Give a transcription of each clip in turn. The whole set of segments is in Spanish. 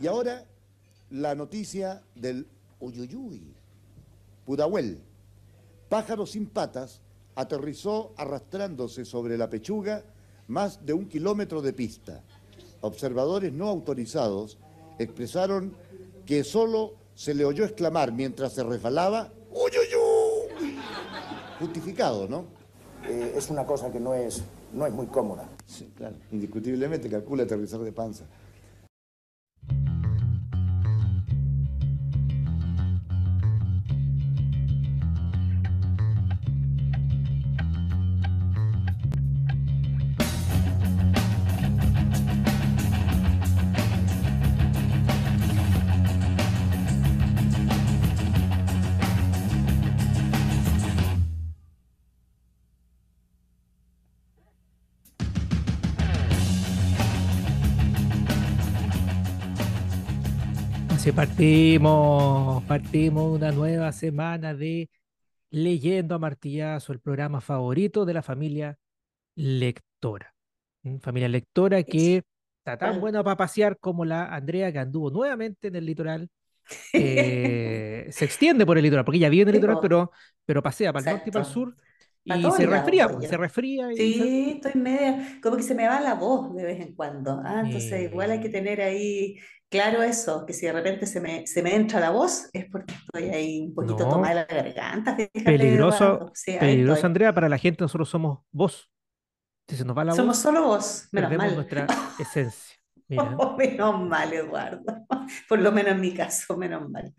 Y ahora la noticia del Uyuyuy, Pudahuel, pájaro sin patas, aterrizó arrastrándose sobre la pechuga más de un kilómetro de pista. Observadores no autorizados expresaron que solo se le oyó exclamar mientras se resbalaba, ¡Uyuyuy! Justificado, ¿no? Eh, es una cosa que no es, no es muy cómoda. Sí, claro. Indiscutiblemente calcula aterrizar de panza. Así partimos, partimos una nueva semana de Leyendo a Martillazo, el programa favorito de la familia lectora. ¿Mm? Familia lectora que está tan buena para pasear como la Andrea que anduvo nuevamente en el litoral. eh, se extiende por el litoral, porque ella vive en el litoral, pero, pero pasea para el norte y para el sur y se resfría, se resfría y Sí, estoy media, como que se me va la voz de vez en cuando. Ah, entonces igual hay que Eh. tener ahí claro eso, que si de repente se me, se me entra la voz es porque estoy ahí un poquito No. tomada de la garganta, peligroso. Sí, peligroso. Andrea, para la gente nosotros somos voz. Si se nos va la Somos voz, solo vos, menos mal. nuestra esencia. Mira. Menos mal, Eduardo. Por lo menos en mi caso, menos mal.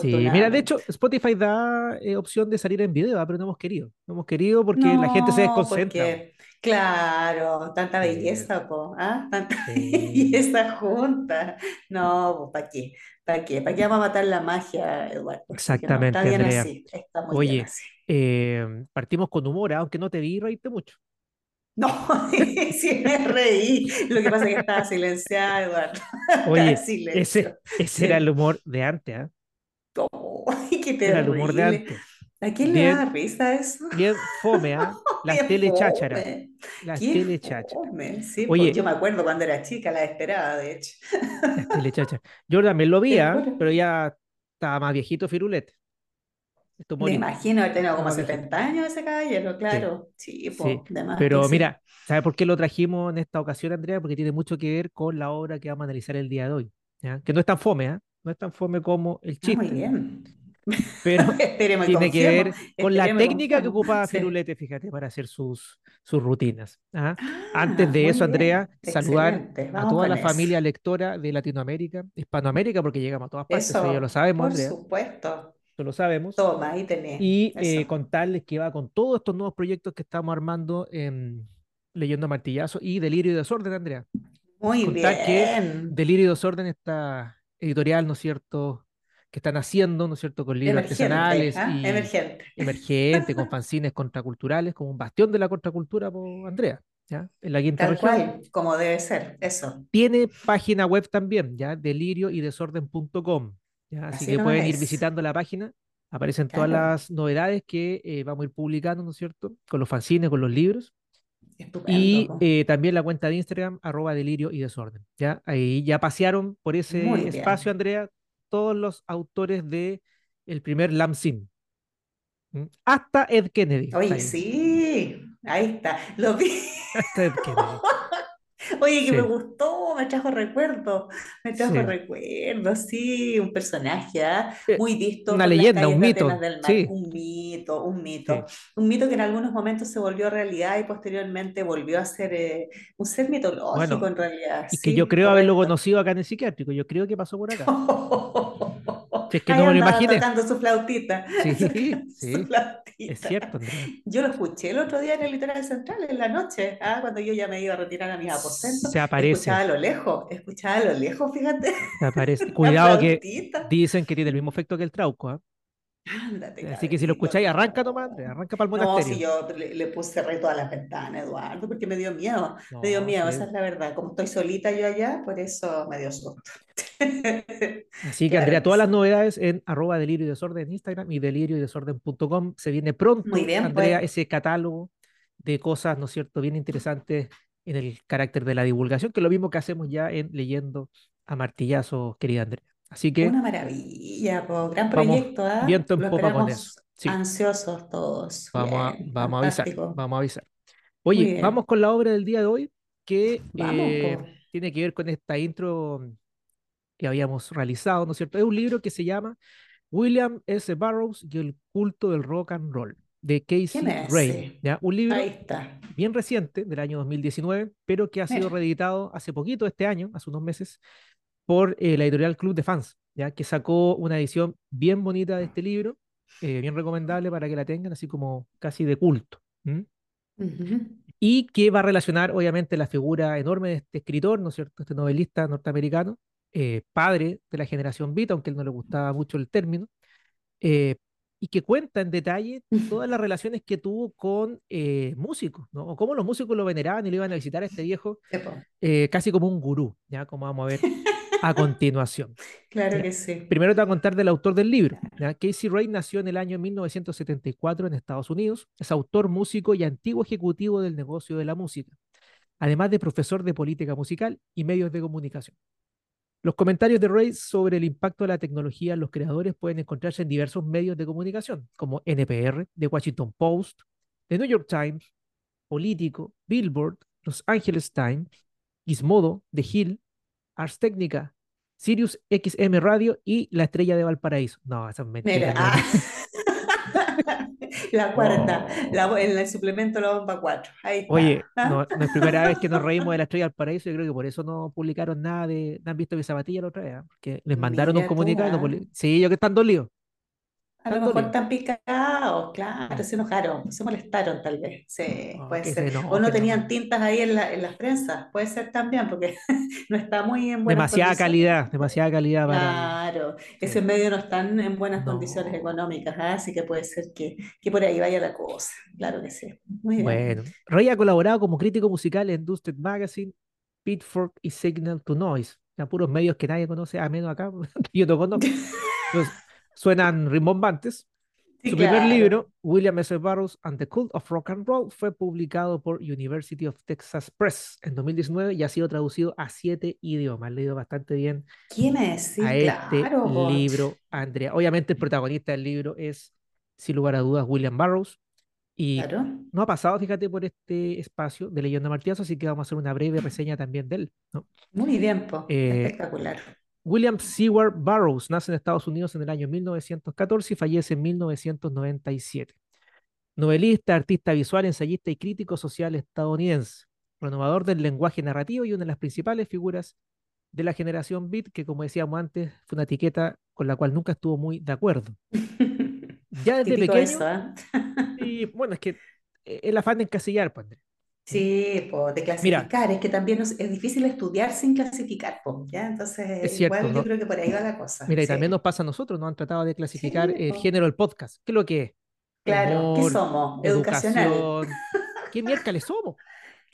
Sí, mira, de hecho, Spotify da eh, opción de salir en video, ah, pero no hemos querido. No hemos querido porque la gente se No, desconcentra. porque, claro, tanta Sí. belleza, po, ¿ah? Tanta Sí. belleza junta. No, ¿para qué? ¿Para qué? ¿Para qué vamos a matar la magia, Eduardo? Que no, Exactamente, está bien Andrea. así, está muy bien Oye, así. eh, partimos con humor, ah, aunque no te vi, reíste mucho. No, sí me reí. Lo que pasa es que estaba silenciada, Eduardo. Oye, ese, era el humor de antes, ¿ah? Qué Era el humor de antes. ¿A quién le Bien, da risa eso? bien fome, ¿ah? Las Qué telechácharas, las telechácharas. Sí, pues Oye, yo me acuerdo cuando era chica, la esperaba, de hecho. las telechácharas. Yo también lo vi. Pero ya estaba más viejito Firulete, este Me imagino haber tenido Estaba como más viejito. 70 años ese caballero, Sí, claro. Sí, sí. que Pero sí. mira, ¿sabes por qué lo trajimos en esta ocasión, Andrea? Porque tiene mucho que ver con la obra que vamos a analizar el día de hoy, ¿ya? Que no es tan fome, ¿ah? No es tan fome como el Ah, muy chiste, bien. Pero tiene que ver con la técnica que ocupaba Sí. Firulete, fíjate, para hacer sus, sus rutinas. ¿ah? Antes Ah, de muy eso, Andrea, saludar a toda la eso. familia lectora de Latinoamérica, Hispanoamérica, porque llegamos a todas partes, eso ya lo sabemos, por Andrea, supuesto. eso lo sabemos. Toma, ahí tenés. Y eh, contarles que va con todos estos nuevos proyectos que estamos armando en Leyendo Martillazo y Delirio y Desorden, Andrea. Muy Contar que bien. Delirio y Desorden, esta editorial, ¿no es cierto?, que están haciendo, ¿no es cierto?, con libros Emergente, artesanales ¿ah? y Emergente. emergente, con fanzines contraculturales, como un bastión de la contracultura, Andrea, ¿ya? En la quinta Tal región. cual, como debe ser. Eso. Tiene página web también, ¿ya? Delirio y desorden.com. Así Así que nomás pueden ir es. visitando la página. Aparecen todas Claro. las novedades que eh, vamos a ir publicando, ¿no es cierto? Con los fanzines, con los libros. Estupendo, Y eh, también la cuenta de Instagram, arroba delirio y desorden. ¿ya? Ahí ya pasearon por ese espacio. Andrea, todos los autores de el primer Lamsim. ¿Mm? Hasta Ed Kennedy. Oye, ahí. sí, ahí está. Lo vi. Hasta Ed Kennedy. Oye, que me gustó, me trajo recuerdos, me trajo sí. recuerdos, sí, un personaje ¿ah? Eh, muy visto Una leyenda, un mito. Del Mar, Sí, un mito, un mito, un mito que en algunos momentos se volvió realidad y posteriormente volvió a ser eh, un ser mitológico Bueno, en realidad, y que yo creo haberlo conocido acá en el psiquiátrico. Yo creo que pasó por acá. Si es que no me lo imaginé. tocando su flautita, Sí, tocando su sí, es flautita. cierto, Andrea. Yo lo escuché el otro día en el Litoral Central, en la noche, ah, cuando yo ya me iba a retirar a mis aposentos, Se escuchaba aparece, a lo lejos, escuchaba a lo lejos, fíjate, se aparece. Cuidado que flautita. dicen que tiene el mismo efecto que el trauco, ¿ah? Ándate, Así que si lo escucháis, arranca. Andrea, arranca para el No, si monasterio. yo le, le puse cerré todas las ventanas, Eduardo, porque me dio miedo, me dio miedo, sí. esa es la verdad. Como estoy solita yo allá, por eso me dio susto. Así que Claro Andrea, todas las novedades en arroba delirio y desorden en Instagram y delirio y desorden.com. Se viene Muy pronto, bien, Andrea, pues. ese catálogo de cosas, ¿no es cierto?, bien interesantes en el carácter de la divulgación, que es lo mismo que hacemos ya en Leyendo a martillazos, querida Andrea. Así que Una maravilla, po, gran vamos proyecto, ¿ah? viento en Lo popa con eso. Sí, ansiosos todos. vamos a, vamos a avisar, vamos a avisar. Oye, vamos con la obra del día de hoy, que Vamos, eh, tiene que ver con esta intro que habíamos realizado, ¿no es cierto? Es un libro que se llama William S. Burroughs y el culto del rock and roll, de ¿Quién Casey ese? ¿ya? Un libro bien reciente, del año 2019, pero que ha sido Mira. reeditado hace poquito, este año, hace unos meses, por eh, la editorial Club de Fans, ¿ya? Que sacó una edición bien bonita de este libro, eh, bien recomendable para que la tengan, así como casi de culto. ¿m? Ujú. y que va a relacionar obviamente la figura enorme de este escritor, ¿no es cierto? Este novelista norteamericano, eh, padre de la generación Beat, aunque él no le gustaba mucho el término, eh, y que cuenta en detalle todas las relaciones que tuvo con eh, músicos, ¿no? O cómo los músicos lo veneraban y lo iban a visitar a este viejo eh, casi como un gurú, ¿ya? Como vamos a ver a continuación. Claro Ya. que sí. Primero te voy a contar del autor del libro. ¿ya? Casey Ray nació en el año 1974 en Estados Unidos. Es autor, músico y antiguo ejecutivo del negocio de la música, además de profesor de política musical y medios de comunicación. Los comentarios de Ray sobre el impacto de la tecnología en los creadores pueden encontrarse en diversos medios de comunicación, como NPR, The Washington Post, The New York Times, Político, Billboard, Los Angeles Times, Gizmodo, The Hill, Ars Technica, Sirius XM Radio y La Estrella de Valparaíso. No, esa es mentira. Mira, no, ah. La cuarta, la en el suplemento La Bomba 4. Ahí está. Oye, ¿ah? no, no es primera vez que nos reímos de La Estrella de Valparaíso. Yo creo que por eso no publicaron nada de. No han visto mi zapatilla la otra vez, ¿ah? porque les mandaron un tú, comunicado. y no Sí, yo que están dolidos. A lo mejor están picados, claro, se enojaron, se molestaron tal vez, sí, No, puede ser. O no no. tenían tintas ahí en la, en las prensas, puede ser también, porque no está muy en buenas Demasiada condiciones. calidad, demasiada calidad para. Claro, Sí. ese medio no están en buenas condiciones económicas, ¿ah? Así que puede ser que, que por ahí vaya la cosa, claro que sí. Muy bien. Bueno, Ray ha colaborado como crítico musical en Dusted Magazine, Pitchfork y Signal to Noise. Ya puros medios que nadie conoce, a menos acá, yo no conozco. Entonces, suenan rimbombantes. Sí, Su primer claro. libro, William S. Burroughs and the Cult of Rock and Roll, fue publicado por University of Texas Press en 2019 y ha sido traducido a siete idiomas. Leído bastante bien ¿Quién es? Sí, a este claro, libro, Andrea. Obviamente el protagonista del libro es, sin lugar a dudas, William Burroughs. Y Claro. no ha pasado, fíjate, por este espacio de Leyenda Martillazo, así que vamos a hacer una breve reseña también de él. ¿no? Muy bien, po. Eh, Espectacular. William Seward Burroughs nace en Estados Unidos en el año 1914 y fallece en 1997. Novelista, artista visual, ensayista y crítico social estadounidense, renovador del lenguaje narrativo y una de las principales figuras de la generación Beat, que como decíamos antes, fue una etiqueta con la cual nunca estuvo muy de acuerdo. Ya desde Típico pequeño, eso, y bueno, es que eh, el afán de encasillar, pues, Andrés. Sí, po, de clasificar, es que también es, es difícil estudiar sin clasificar, po, ¿ya? Entonces, Es cierto, igual yo creo que por ahí va la cosa. Mira, y también nos pasa a nosotros, nos han tratado de clasificar Sí, el po. género del podcast. ¿Qué es lo que es? Claro, ¿qué somos? Educacional. ¿Qué miércoles somos?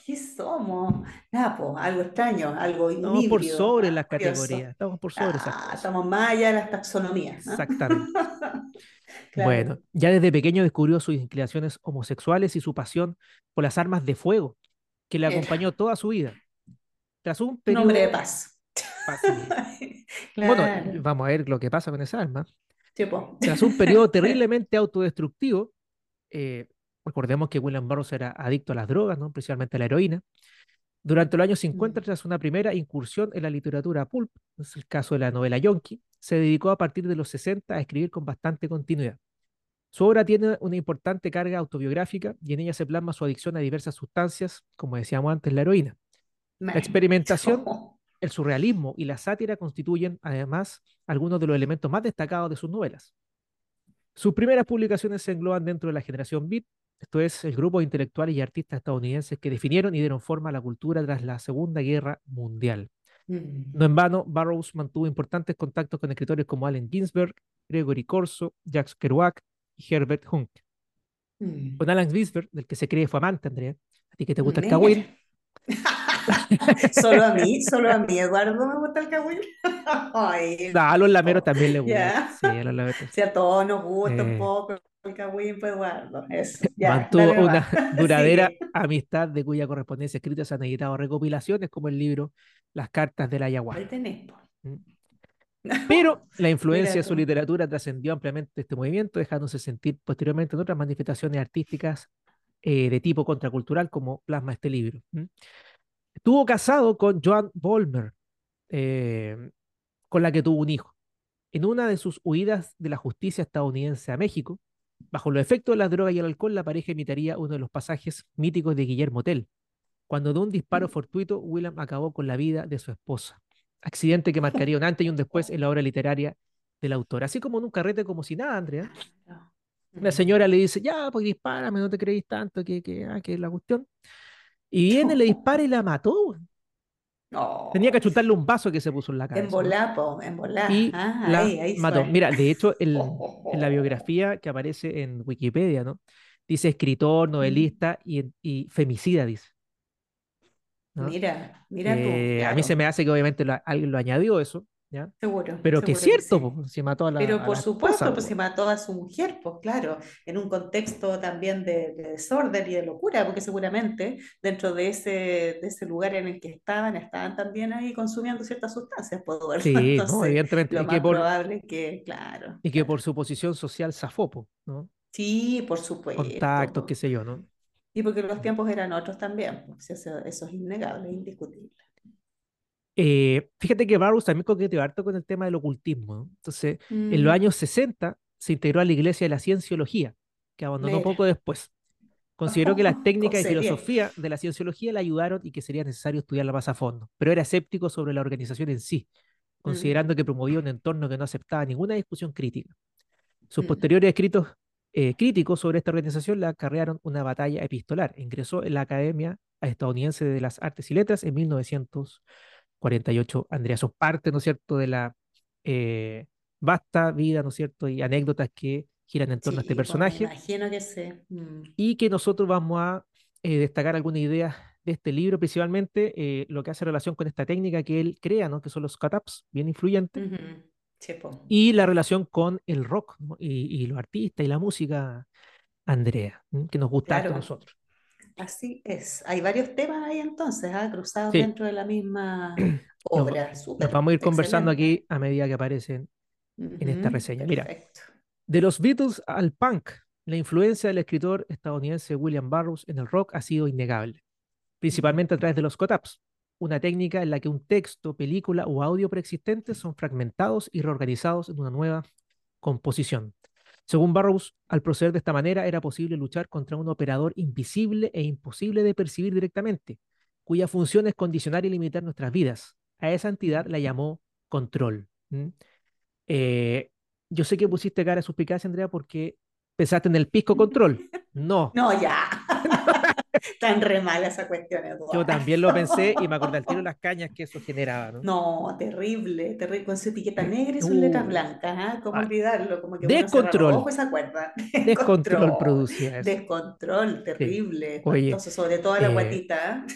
¿Qué somos? Nada, po, algo extraño, algo Estamos por sobre las categorías, estamos por sobre esas Ah, cosas. estamos más allá de las taxonomías, ¿no? Exactamente. Claro. Bueno, ya desde pequeño descubrió sus inclinaciones homosexuales y su pasión por las armas de fuego, que le acompañó toda su vida. Tras un Un hombre de periodo paz. Así. Claro, Bueno, vamos a ver lo que pasa con esa arma. sí, po. Tras un periodo terriblemente autodestructivo, eh, recordemos que William Burroughs era adicto a las drogas, ¿no? principalmente a la heroína. Durante los años 50, Mm. tras una primera incursión en la literatura pulp, es el caso de la novela Yonki, se dedicó a partir de los 60 a escribir con bastante continuidad. Su obra tiene una importante carga autobiográfica y en ella se plasma su adicción a diversas sustancias, como decíamos antes, la heroína. La experimentación, el surrealismo y la sátira constituyen, además, algunos de los elementos más destacados de sus novelas. Sus primeras publicaciones se engloban dentro de la generación Beat, esto es, el grupo de intelectuales y artistas estadounidenses que definieron y dieron forma a la cultura tras la Segunda Guerra Mundial. Mm. No en vano, Burroughs mantuvo importantes contactos con escritores como Allen Ginsberg, Gregory Corso, Jacques Kerouac y Herbert Hunk. Mm. Con Allen Ginsberg, del que se cree fue amante, Andrea, a ti que te gusta el cagüín, Solo a mí, solo a mí, Eduardo, me gusta el. Ay, No, a los lameros también le gusta. ya. Sí, a los lameros. si a todos nos gusta un poco el cagüín, pues Eduardo, eso, ya, Mantuvo una duradera amistad de cuya correspondencia escrita se han editado recopilaciones como el libro Las cartas de la Ahí ayahuasca. tenés, po. Pero la influencia de su literatura trascendió ampliamente este movimiento, dejándose sentir posteriormente en otras manifestaciones artísticas eh, de tipo contracultural, como plasma este libro. Estuvo casado con Joan Bolmer, eh, con la que tuvo un hijo. En una de sus huidas de la justicia estadounidense a México, bajo los efectos de las drogas y el alcohol, la pareja imitaría uno de los pasajes míticos de Guillermo Tell, cuando de un disparo fortuito, William acabó con la vida de su esposa. Accidente que marcaría un antes y un después en la obra literaria del autor. Así como en un carrete como si nada, Andrea. La señora le dice, ya, pues dispárame, no te creís tanto, que, que, ah, que es la cuestión. Y viene, le dispara y la mató. Tenía que chutarle un vaso que se puso en la cabeza. En volapo, en volar. Y ah, la mató. Mira, de hecho, en la biografía que aparece en Wikipedia, ¿no? Dice escritor, novelista y, y femicida, dice. Mira, mira tú. Eh, a mí se me hace que obviamente alguien lo añadió eso, ¿ya? Seguro. Pero que es cierto, se mató a la Pero por supuesto, pues se mató a su mujer, pues claro, en un contexto también de, desorden y de locura, porque seguramente dentro de ese, de ese lugar en el que estaban, estaban también ahí consumiendo ciertas sustancias, puedo ver. Sí, evidentemente. Lo más probable que, claro. Y que por su posición social zafopo, ¿no? Sí, por supuesto. Contactos, qué sé yo, ¿no? Y porque los tiempos eran otros también, pues, eso, es innegable, indiscutible. Eh, fíjate que Barrows también coqueteó harto con el tema del ocultismo. Entonces, en los mm. años 60 se integró a la Iglesia de la Cienciología, que abandonó poco después. Consideró que las técnicas y filosofía de la cienciología le ayudaron y que sería necesario estudiarla más a fondo, pero era escéptico sobre la organización en sí, mm. considerando que promovía un entorno que no aceptaba ninguna discusión crítica. Sus mm. posteriores escritos eh, críticos sobre esta organización le acarrearon una batalla epistolar. Ingresó en la Academia Estadounidense de las Artes y Letras en 1948. Andrea, son parte, ¿no es cierto?, de la eh, vasta vida, ¿no es cierto?, y anécdotas que giran en torno a este pues, personaje. imagino que sí. Mm. Y que nosotros vamos a eh, destacar algunas ideas de este libro, principalmente lo que hace relación con esta técnica que él crea, ¿no? que son los cut-ups, bien Y la relación con el rock y, y, los artistas y la música, Andrea, que nos gusta a nosotros. Así es. Hay varios temas ahí entonces, ¿ah? cruzados dentro de la misma obra. Nos, vamos a ir conversando aquí a medida que aparecen en esta reseña. Mira, de los Beatles al punk, la influencia del escritor estadounidense William Burroughs en el rock ha sido innegable, principalmente a través de los cut-ups, una técnica en la que un texto, película o audio preexistente son fragmentados y reorganizados en una nueva composición. Según Burroughs, al proceder de esta manera era posible luchar contra un operador invisible e imposible de percibir directamente, cuya función es condicionar y limitar nuestras vidas. A esa entidad la llamó control. Eh, yo sé que pusiste cara de suspicacia, Andrea, porque pensaste en el pisco control. No. No, ya. Tan re mala esa cuestión, Eduardo. Yo también lo pensé y me acordé al tiro las cañas que eso generaba, ¿no? No, terrible, terrible. Con su etiqueta negra y sus letras blancas, ¿ah? ¿Cómo olvidarlo? Como que descontrol. Uno se acuerda. Descontrol, producía eso. Descontrol, terrible. Entonces, sobre todo la eh, guatita.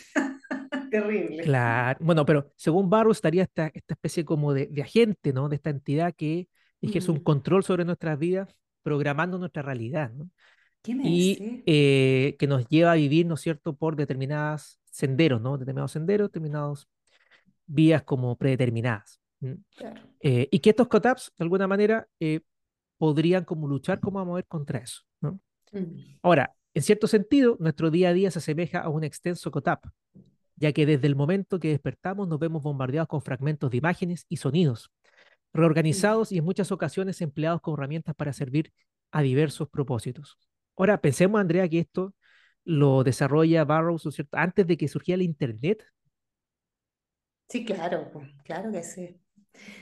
terrible. Claro. Bueno, pero según Barrow estaría esta, esta especie como de, de agente, ¿no? De esta entidad que ejerce un control sobre nuestras vidas, programando nuestra realidad, ¿no? Y eh, que nos lleva a vivir, ¿no es cierto?, por determinados senderos, ¿no? Determinados senderos, determinadas vías como predeterminadas. Eh, y que estos COTAPs, de alguna manera, eh, podrían como luchar como a mover contra eso, ¿no? Mm. Ahora, en cierto sentido, nuestro día a día se asemeja a un extenso COTAP, ya que desde el momento que despertamos nos vemos bombardeados con fragmentos de imágenes y sonidos, reorganizados y en muchas ocasiones empleados como herramientas para servir a diversos propósitos. Ahora, pensemos, Andrea, que esto lo desarrolla Barrows, ¿cierto? Antes de que surgiera el Internet. Sí, claro, claro que sí.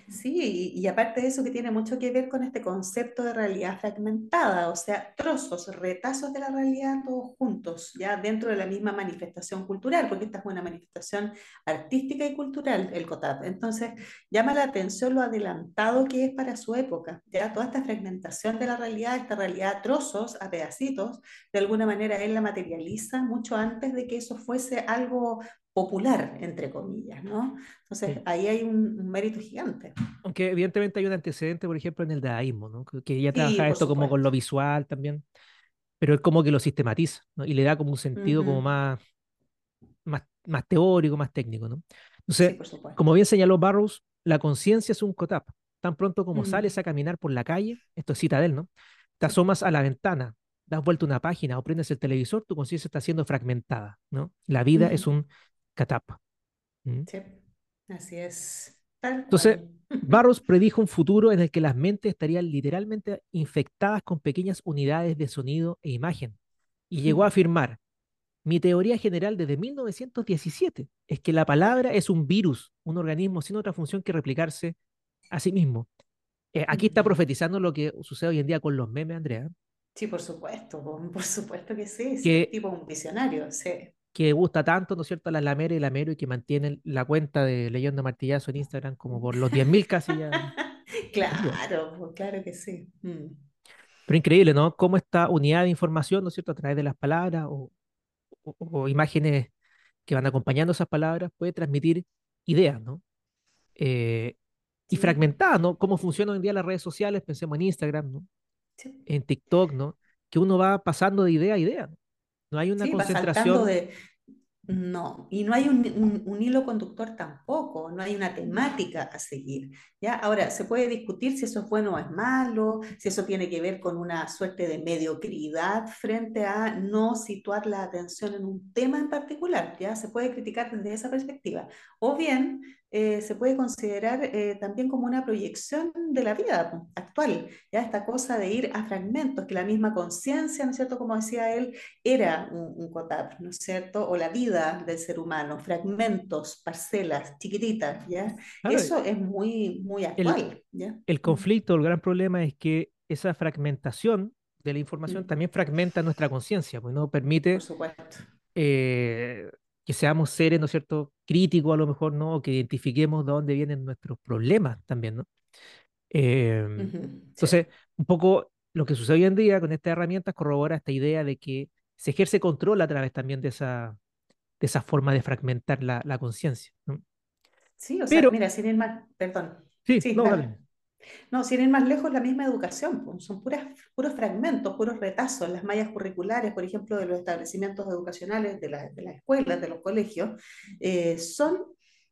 Sí, y, aparte de eso que tiene mucho que ver con este concepto de realidad fragmentada, o sea, trozos, retazos de la realidad todos juntos, ya dentro de la misma manifestación cultural, porque esta es una manifestación artística y cultural, el COTAP. Entonces, llama la atención lo adelantado que es para su época, ya toda esta fragmentación de la realidad, esta realidad a trozos, a pedacitos, de alguna manera él la materializa mucho antes de que eso fuese algo popular, entre comillas, ¿no? Entonces, ahí hay un, mérito gigante. Aunque evidentemente hay un antecedente, por ejemplo, en el dadaísmo, ¿no? Que ya trabaja esto como con lo visual también, pero es como que lo sistematiza, ¿no? Y le da como un sentido como más, más, más teórico, más técnico, ¿no? Entonces, como bien señaló Barrows, la conciencia es un cotap. Tan pronto como Mm. sales a caminar por la calle, esto es cita de él, ¿no? Te Sí. asomas a la ventana, das vuelta una página o prendes el televisor, tu conciencia está siendo fragmentada, ¿no? La vida es Ujú. un catap. ¿Mm? Sí, así es. Entonces. Barros predijo un futuro en el que las mentes estarían literalmente infectadas con pequeñas unidades de sonido e imagen. Y llegó a afirmar, mi teoría general desde 1917 es que la palabra es un virus, un organismo sin otra función que replicarse a sí mismo. Eh, aquí está profetizando lo que sucede hoy en día con los memes, Andrea, Sí, por supuesto, po, por supuesto que sí, que, tipo un visionario, sí. Que gusta tanto, ¿no es cierto?, a la Lamera y Lamero y que mantienen la cuenta de Leyendo Martillazo en Instagram como por los 10.000 casi ya. Claro, pues, claro que sí. Mm. Pero increíble, ¿no? Cómo esta unidad de información, ¿no es cierto?, a través de las palabras o, o- o imágenes que van acompañando esas palabras, puede transmitir ideas, ¿no? Eh, y Sí, fragmentadas, ¿no? Cómo funcionan hoy en día las redes sociales, pensemos en Instagram, ¿no? sí. En TikTok, ¿no? Que uno va pasando de idea a idea, ¿no? No hay una Sí, concentración, de... No, y no hay un, un- un hilo conductor tampoco, no hay una temática a seguir, ¿ya? Ahora, se puede discutir si eso es bueno o es malo, si eso tiene que ver con una suerte de mediocridad frente a no situar la atención en un tema en particular, ¿ya? Se puede criticar desde esa perspectiva. O bien, eh, se puede considerar eh, también como una proyección de la vida actual, ¿ya? Esta cosa de ir a fragmentos, que la misma conciencia, ¿no es cierto? Como decía él, era un, un COTAP, ¿no es cierto? O la vida del ser humano, fragmentos, parcelas, chiquititas, ¿ya? claro, Eso es muy, muy el, actual, ¿ya? el conflicto, el gran problema es que esa fragmentación de la información mm, también fragmenta nuestra conciencia, pues no permite Por supuesto. eh, que seamos seres, ¿no es cierto?, críticos a lo mejor, ¿no? O que identifiquemos de dónde vienen nuestros problemas también, ¿no? Em, entonces, un poco lo que sucede hoy en día con estas herramientas corrobora esta idea de que se ejerce control a través también de esa, de esa forma de fragmentar la, la conciencia, ¿no? sí, o sea, Pero, mira, sin ir más, perdón, sí, sí, no, dale. No, sin ir más lejos, la misma educación, pues, son puras, puros fragmentos, puros retazos. Las mallas curriculares, por ejemplo, de los establecimientos educacionales, de, la- de las escuelas, de los colegios, eh, son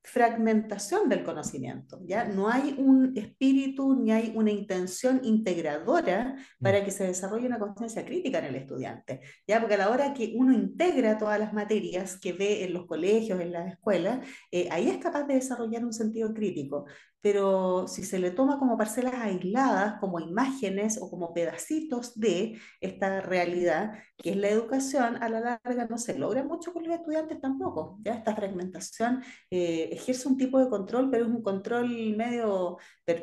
fragmentación del conocimiento, ¿ya? No hay un espíritu ni hay una intención integradora Mm, para que se desarrolle una conciencia crítica en el estudiante, ¿ya? Porque a la hora que uno integra todas las materias que ve en los colegios, en las escuelas, eh, ahí es capaz de desarrollar un sentido crítico pero si se le toma como parcelas aisladas, como imágenes o como pedacitos de esta realidad, que es la educación, a la larga no se logra mucho con los estudiantes tampoco. ¿ya? Esta fragmentación eh, ejerce un tipo de control, pero es un control medio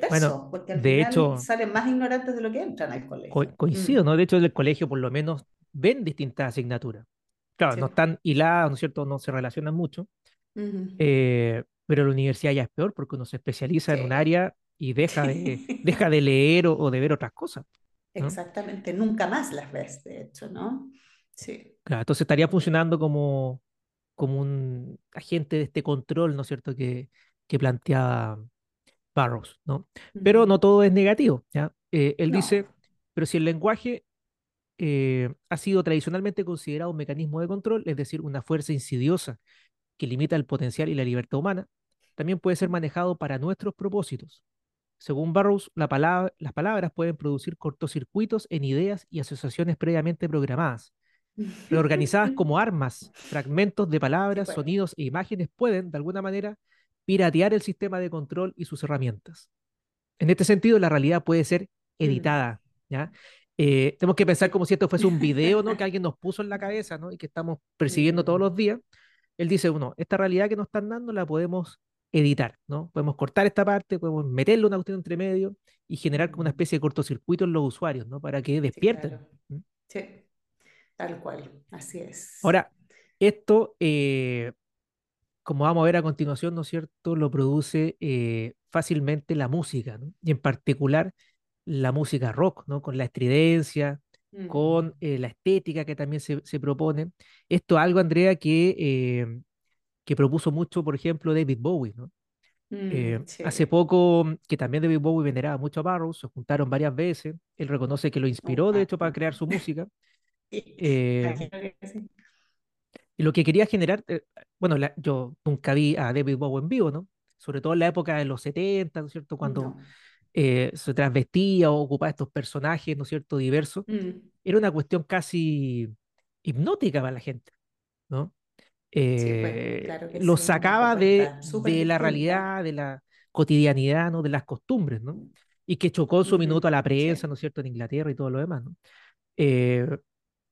Bueno, perverso, porque al de final hecho, salen más ignorantes de lo que entran al co- colegio. coincido, Mm, ¿no? De hecho, en el colegio por lo menos ven distintas asignaturas. Claro, no sí. están hiladas, ¿no es cierto? No se relacionan mucho, Ujú. eh, pero la universidad ya es peor porque uno se especializa en un área y deja de, deja de leer o, o de ver otras cosas, ¿no? Exactamente, nunca más las ves, de hecho, ¿no? Sí. Claro, entonces estaría funcionando como, como un agente de este control, ¿no es cierto?, que, que planteaba Barrows, ¿no? Pero no todo es negativo, ¿ya? Eh, él dice, pero si el lenguaje eh, ha sido tradicionalmente considerado un mecanismo de control, es decir, una fuerza insidiosa que limita el potencial y la libertad humana, también puede ser manejado para nuestros propósitos. Según la palabra- las palabras pueden producir cortocircuitos en ideas y asociaciones previamente programadas. Reorganizadas como armas, fragmentos de Sí, palabras, sonidos e imágenes pueden, de alguna manera, piratear el sistema de control y sus herramientas. En este sentido, la realidad puede ser Mm, editada, ¿ya? Eh, tenemos que pensar como si esto fuese un video, ¿no? Que alguien nos puso en la cabeza, ¿no? Y que estamos percibiendo todos los días. Él dice, uno, esta realidad que nos están dando la podemos editar, ¿no? Podemos cortar esta parte, podemos meterle una cuestión entre medio y generar como una mm, especie de cortocircuito en los usuarios, ¿no? Para que Sí, despierten. claro. ¿m? Sí, tal cual, así es. Ahora, esto, eh, como vamos a ver a continuación, ¿no es cierto?, lo produce eh, fácilmente la música, ¿no? Y en particular la música rock, ¿no? Con la estridencia, Mm, con eh, la estética que también se, se propone. Esto es algo, Andrea, que, eh, que propuso mucho, por ejemplo, David Bowie, ¿no? Eh, mm, hace sí. poco, mm, que también David Bowie veneraba mucho a Barrows, se juntaron varias veces, él reconoce que lo Oh, inspiró, de hecho, para crear su música. Eh, y lo que quería generar, eh, bueno, la- yo nunca vi a David Bowie en vivo, ¿no? sobre todo en la época de los 70, ¿no es cierto? Cuando No. Eh, se transvestía o ocupaba estos personajes, ¿no es cierto?, diversos, Mm, era una cuestión casi hipnótica para la gente, ¿no? Sí, pues, Eh, claro que los sí, sacaba de, de la realidad, de la cotidianidad, ¿no? De las costumbres, ¿no? Y que chocó su Ujú, minuto a la sí. prensa, ¿no es cierto?, en Inglaterra y todo lo demás, ¿no? Eh,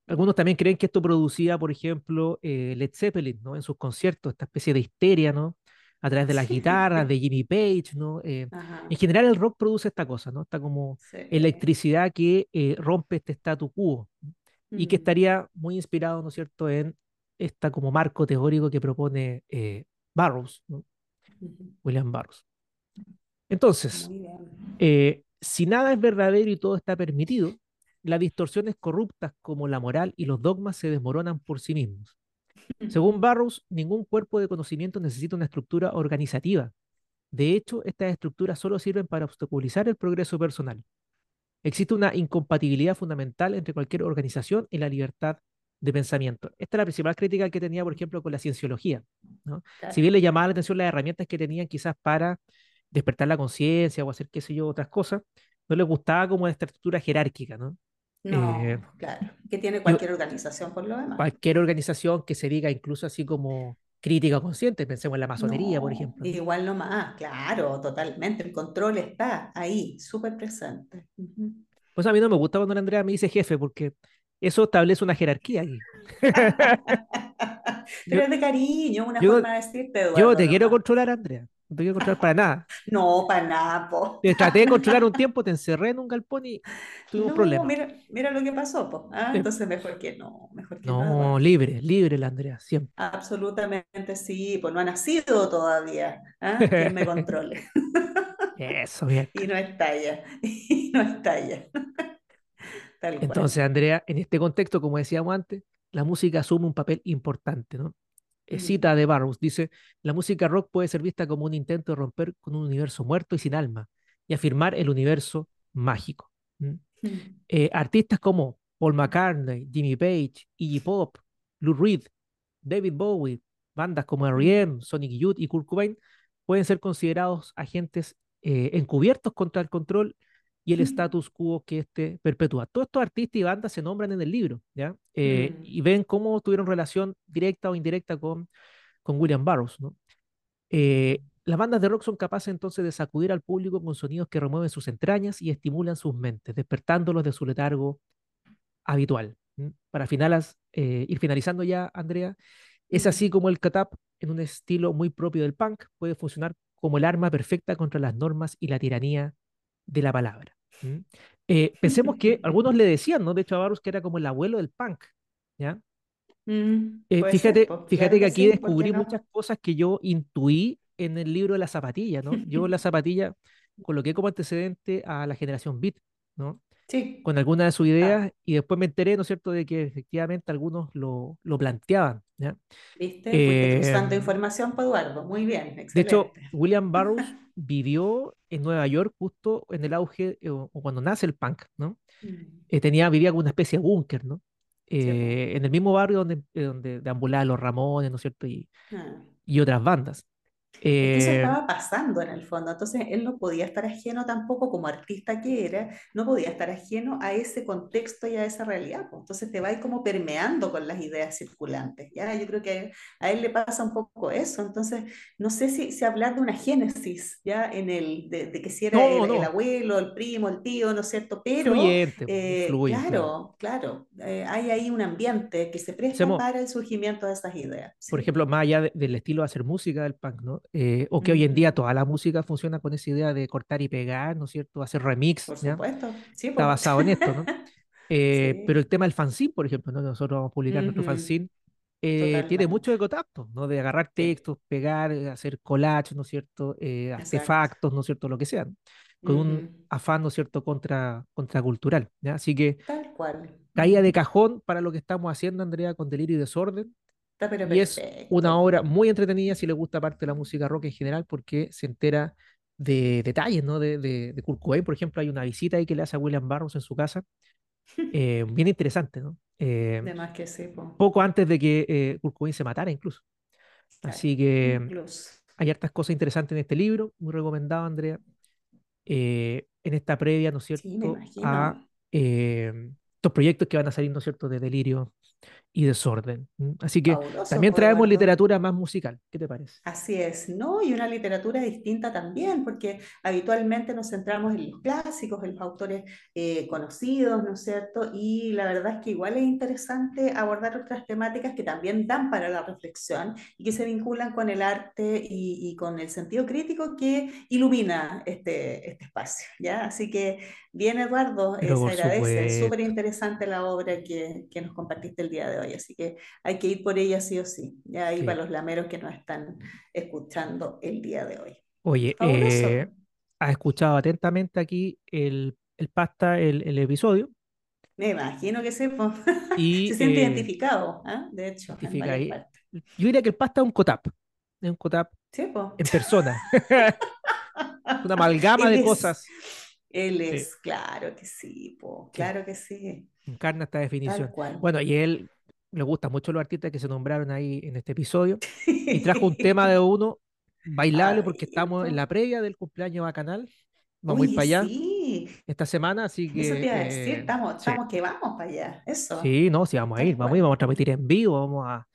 algunos también creen que esto producía, por ejemplo, eh, Led Zeppelin, ¿no? En sus conciertos, esta especie de histeria, ¿no? A través de las guitarras, de Jimmy Page, ¿no? Eh, en general el rock produce esta cosa, ¿no? Esta como sí. electricidad que eh, rompe este statu quo ¿no? y que Mm, estaría muy inspirado, ¿no es cierto?, en esta como marco teórico que propone eh, ujú, William Burroughs. Entonces, si nada es verdadero y todo está permitido, las distorsiones corruptas como la moral y los dogmas se desmoronan por sí mismos. Según Burroughs, ningún cuerpo de conocimiento necesita una estructura organizativa. De hecho, estas estructuras solo sirven para obstaculizar el progreso personal. Existe una incompatibilidad fundamental entre cualquier organización y la libertad de pensamiento. Esta es la principal crítica que tenía, por ejemplo, con la cienciología. ¿no? Claro. Si bien le llamaba la atención las herramientas que tenían quizás para despertar la conciencia o hacer, qué sé yo, otras cosas, no les gustaba como esta estructura jerárquica, ¿no? No, Eh, claro, que tiene cualquier organización por lo demás. Cualquier organización que se diga incluso así como crítica o consciente, pensemos en la masonería, por No, ejemplo. ¿no? Igual nomás, claro, totalmente. El control está ahí, súper presente. Pues a mí no me gusta cuando la Andrea me dice jefe, porque eso establece una jerarquía aquí. Pero Yo- es de cariño, una yo- forma de decirte, Eduardo. Yo te quiero controlar, Andrea. No te quiero controlar para nada. No, para nada, po. Te traté de controlar un tiempo, te encerré en un galpón y tuvimos No, problemas. mira, mira lo que pasó, po. Ah, entonces mejor que no, mejor que no, No, Eduardo. libre, libre la Andrea, siempre. Absolutamente sí, pues no ha nacido todavía. ¿ah? Quien me controle. Eso, bien. Y no estalla, y no estalla. Tal cual. Entonces, Andrea, en este contexto, como decíamos antes, la música asume un papel importante, ¿no? Mm. Cita de Burroughs, dice, la música rock puede ser vista como un intento de romper con un universo muerto y sin alma y afirmar el universo mágico. Mm. Eh, artistas como Paul McCartney, Jimmy Page, Iggy Pop, Lou Reed, David Bowie, bandas como R.E.M., Sonic Youth y Kurt Cobain pueden ser considerados agentes eh, encubiertos contra el control y el Mm. status quo que éste perpetúa. Todos estos artistas y bandas se nombran en el libro, ¿ya? Eh, Mm. Y ven cómo tuvieron relación directa o indirecta con, con William Burroughs, ¿no? Eh, las bandas de rock son capaces entonces de sacudir al público con sonidos que remueven sus entrañas y estimulan sus mentes, despertándolos de su letargo habitual. Para finalas, eh, ir finalizando ya, Andrea, es Mm. así como el catap, en un estilo muy propio del punk, puede funcionar como el arma perfecta contra las normas y la tiranía de la palabra. ¿m? Eh, pensemos que algunos le decían, ¿no? De hecho, a Barros que era como el abuelo del punk, ¿ya? Mm, Eh, fíjate, ser, fíjate claro que aquí sí, ¿por qué descubrí no? muchas cosas que yo intuí en el libro de la zapatilla, ¿no? Yo la zapatilla coloqué como antecedente a la generación Beat, ¿no? Sí, Con algunas de sus ideas y después me enteré, ¿no es cierto?, de que efectivamente algunos lo, lo planteaban, ¿ya? ¿viste? Eh, información, pa' Eduardo. Muy bien, De hecho. William Burroughs vivió en Nueva York justo en el auge eh, o, o cuando nace el punk, ¿no? Mm, Eh, tenía, vivía como una especie de búnker, ¿no? po. Eh, en el mismo barrio donde, donde deambulaban los Ramones, ¿no es cierto? Y, Ah. y otras bandas. Que eso Eh, estaba pasando en el fondo, entonces él no podía estar ajeno tampoco como artista que era, no podía estar ajeno a ese contexto y a esa realidad, pues. Entonces te va a ir como permeando con las ideas circulantes, ¿ya? Yo creo que a él le pasa un poco eso, entonces no sé si, si hablar de una génesis, ¿ya? En el, de, de que si era no, el, el no, abuelo, el primo, el tío, ¿no es cierto? Pero fluyente, pues, eh, claro, claro, eh, hay ahí un ambiente que se presta para el surgimiento de esas ideas, por sí. ejemplo, más allá de- del estilo de hacer música del punk, ¿no? Eh, o que hoy en día Ujú. toda la música funciona con esa idea de cortar y pegar, ¿no es cierto? Hacer remix, Por ¿ya? supuesto, sí, Está basado en esto, ¿no? Eh, pero Sí. el tema del fanzine, por ejemplo, ¿no? Nosotros vamos a publicar nuestro Ujú, fanzine, eh, tiene mucho de contacto, ¿no? De agarrar textos, pegar, eh, hacer collage, ¿no es cierto? Eh, artefactos, ¿no es cierto? Lo que sea, con un Ujú, afán, ¿no es cierto?, contra, contracultural, ¿ya? Así que Tal cual. caía de cajón para lo que estamos haciendo, Andrea, con Delirio y Desorden, Está pero y es una obra muy entretenida si le gusta parte de la música rock en general, porque se entera de detalles, ¿no? De, de, de Kurt Cobain, por ejemplo, hay una visita ahí que le hace a William Burroughs en su casa, eh, bien interesante, ¿no? Eh, De más que sí, po. poco antes de que eh, Kurt Cobain se matara incluso. Así que incluso. hay hartas cosas interesantes en este libro, muy recomendado, Andrea. Eh, en esta previa, ¿no es cierto?, Sí, me a imagino. estos proyectos que van a salir, ¿no es cierto?, de delirio y desorden. Así que Fabuloso, también traemos literatura más musical. ¿Qué te parece? Así es, ¿no? Y una literatura distinta también, porque habitualmente nos centramos en los clásicos, en los autores eh, conocidos, ¿no es cierto? Y la verdad es que igual es interesante abordar otras temáticas que también dan para la reflexión y que se vinculan con el arte y, y con el sentido crítico que ilumina este, este espacio, ¿ya? Así que bien, Eduardo, eh, se agradece, súper interesante la obra que, que nos compartiste el día de hoy, así que hay que ir por ella sí o sí, ya ahí para los lameros que nos están escuchando el día de hoy. Oye, eh, has escuchado atentamente aquí el, el pasta, el, el episodio, Me imagino que sí, po. y Se siente eh, identificado, ¿ah? De hecho, en identifica partes. Yo diría que el pasta es un cotap, es un cotap Sí, en persona, una amalgama Él de es, cosas. él Sí, es, claro que sí, po. sí, Claro que sí, encarna esta definición. Bueno, y él le gustan mucho los artistas que se nombraron ahí en este episodio, y trajo un tema de uno bailable porque estamos en la previa del cumpleaños bacanal. Vamos a ir para allá sí, esta semana, así eso te que iba a decir, eh, estamos, sí, estamos que vamos para allá, eso, sí, no, sí, vamos a ir, vamos a ir, vamos a transmitir en vivo, vamos a,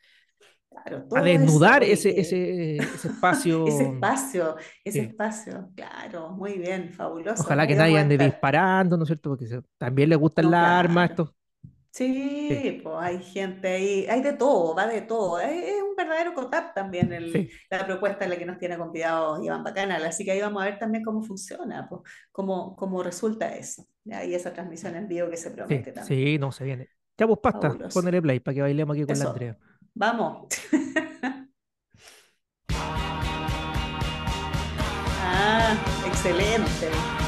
Claro, a desnudar ese, que ese, ese ese espacio. espacio, ese sí. espacio, claro, muy bien, fabuloso, Ojalá que nadie ande disparando, ¿no es cierto? Porque se- también les gustan No, las armas, claro. estos. Sí, Sí, pues hay gente ahí, hay de todo, va de todo. Es, un verdadero COTAP también el- sí, la propuesta en la que nos tiene convidados Iván Bacanal. Así que ahí vamos a ver también cómo funciona, pues, cómo, cómo resulta eso. Y esa transmisión en vivo que se sí, promete también. sí, no se viene. Ya pues pasta, Fabuloso. ponele play para que bailemos aquí con la Andrea. Vamos. Ah, excelente.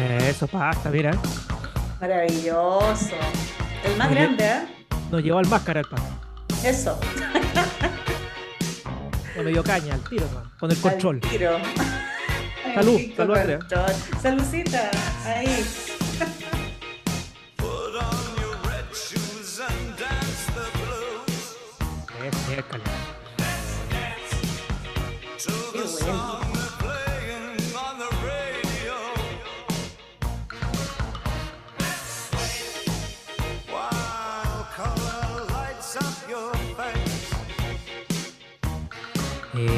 Eso, pasta, mira. Maravilloso. El más Nos, grande, ¿eh? nos llevó al máscara el pasta. Eso, No me dio caña al tiro, man, con el al control. tiro. Salud, salud, Andrea. Saludcita, ahí. Put on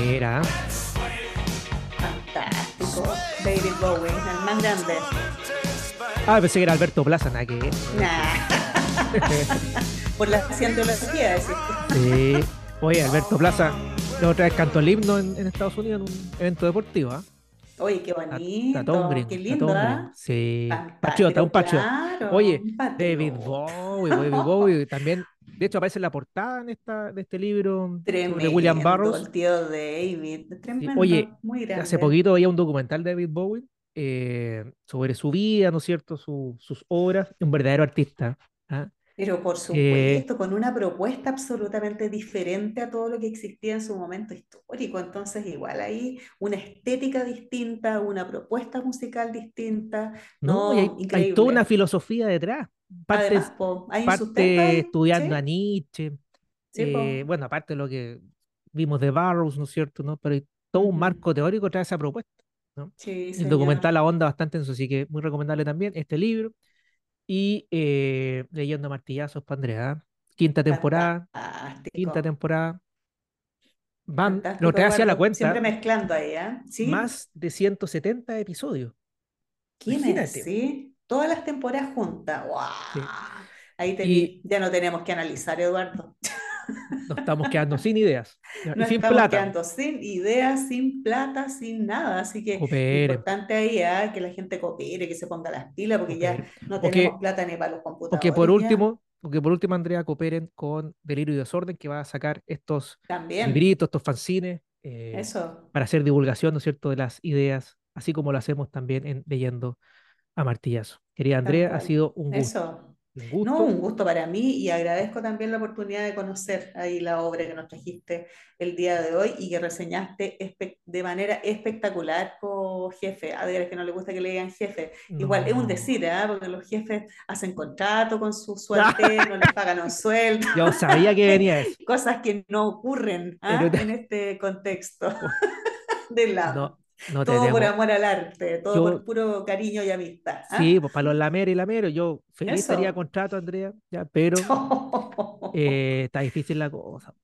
Mira. Fantástico. David Bowie, el más grande. Ah, pensé que era Alberto Plaza, nada que. Nah. Por la cientología, decís. Sí. Oye, Alberto Plaza, la otra vez cantó el himno en, en Estados Unidos en un evento deportivo, ¿ah? Oye, qué bonito, qué lindo, gringo. Sí. Patriota, un patriota. claro, Oye, David. Bowie, David Bowie, también, de hecho aparece en la portada en esta, de este libro sobre William Burroughs. el tío David. Sí, Tremendo, Oye, muy hace poquito veía un documental de David Bowie eh, sobre su vida, ¿no es cierto? Su- sus obras, un verdadero artista. ¿ah? Pero por Eh, supuesto, con una propuesta absolutamente diferente a todo lo que existía en su momento histórico. Entonces, igual ahí una estética distinta, una propuesta musical distinta. no, hay, toda una filosofía detrás. Parte, Además, po, parte estudiando a ¿sí? Nietzsche, Sí, eh, bueno, aparte de lo que vimos de Burroughs, ¿no es cierto? ¿no? Pero hay todo un marco teórico tras esa propuesta. ¿no? Sí, El documental ahonda bastante en eso, así que muy recomendable también este libro. Y eh, Leyendo Martillazos para Andrea. Quinta temporada, quinta temporada. Van, lo trae hacia la Eduardo. Siempre cuenta, mezclando ahí, ¿eh? ¿Sí? más de 170 episodios. ¿Qué me Imagínate. decís? Todas las temporadas juntas. Sí. Ahí Y ya no tenemos que analizar, Eduardo. nos estamos quedando sin ideas y Nos sin estamos plata. quedando sin ideas, sin plata, sin nada. Así que Cooperen, importante ahí ¿ah? que la gente coopere, que se ponga las pilas, porque ya no que, tenemos plata ni para los o que por computadores último, o que por último, Andrea, cooperen con Delirio y Desorden, que va a sacar estos También, libritos, estos fanzines, eh, eso. para hacer divulgación, ¿no es cierto?, de las ideas, así como lo hacemos también en Leyendo a Martillazo. Querida Andrea, ha sido un gusto. Eso. Un gusto. No, un gusto para mí y agradezco también la oportunidad de conocer ahí la obra que nos trajiste el día de hoy y que reseñaste de manera espectacular, co- jefe. A ver, es que no le gusta que le digan jefe. Igual es un No. decir, ¿ah? Porque los jefes hacen contrato con su sueltero, les pagan un sueldo, Yo sabía que venía eso. cosas que no ocurren ¿ah? Pero en este contexto del lado. No, no Todo por amor al arte, todo Yo- por puro cariño y amistad. ¿ah? Sí, pues para los lameros y lameros, yo feliz Eso. estaría contrato, Andrea, ya, pero eh, está difícil la cosa.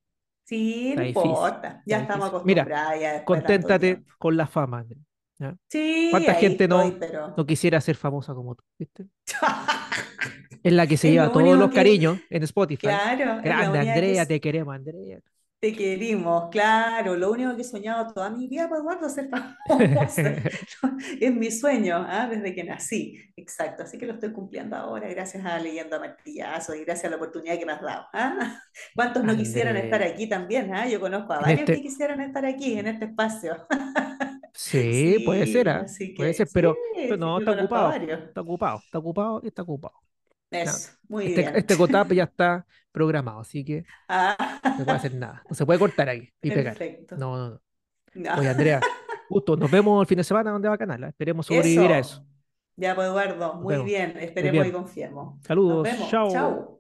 Sí, no importa, ya estamos difícil. Mira, Conténtate con la fama, Andrea. ¿ya? Sí, ¿Cuánta gente no- estoy, pero... No quisiera ser famosa como tú, ¿viste? Es la que se Es lleva todos los que- cariños en Spotify. Claro, Grande, que Andrea, te queremos, Andrea. Te queremos, claro, lo único que he soñado toda mi vida, pues Eduardo, ser famosa. Es mi sueño, ¿ah? Desde que nací, exacto, así que lo estoy cumpliendo ahora gracias a Leyendo a Martillazo y gracias a la oportunidad que me has dado. ¿ah? ¿Cuántos no quisieran estar aquí también? ¿ah? Yo conozco a varios este- que quisieran estar aquí, en este espacio. Sí, puede ser, ¿ah? así Puede que ser, pero, sí, pero sí, no, está ocupado. Está ocupado, está ocupado y está ocupado. Eso, muy Este, bien. este cotap ya está programado, así que Ah, no se puede hacer nada. No se puede cortar y pegar. perfecto. No, no, no. No. Oye, Andrea, justo, nos vemos el fin de semana donde va a Canal. ¿ah? Esperemos sobrevivir a eso. Ya pues, Eduardo, muy bien. Esperemos bien. y confiemos. Saludos, chao. Chao.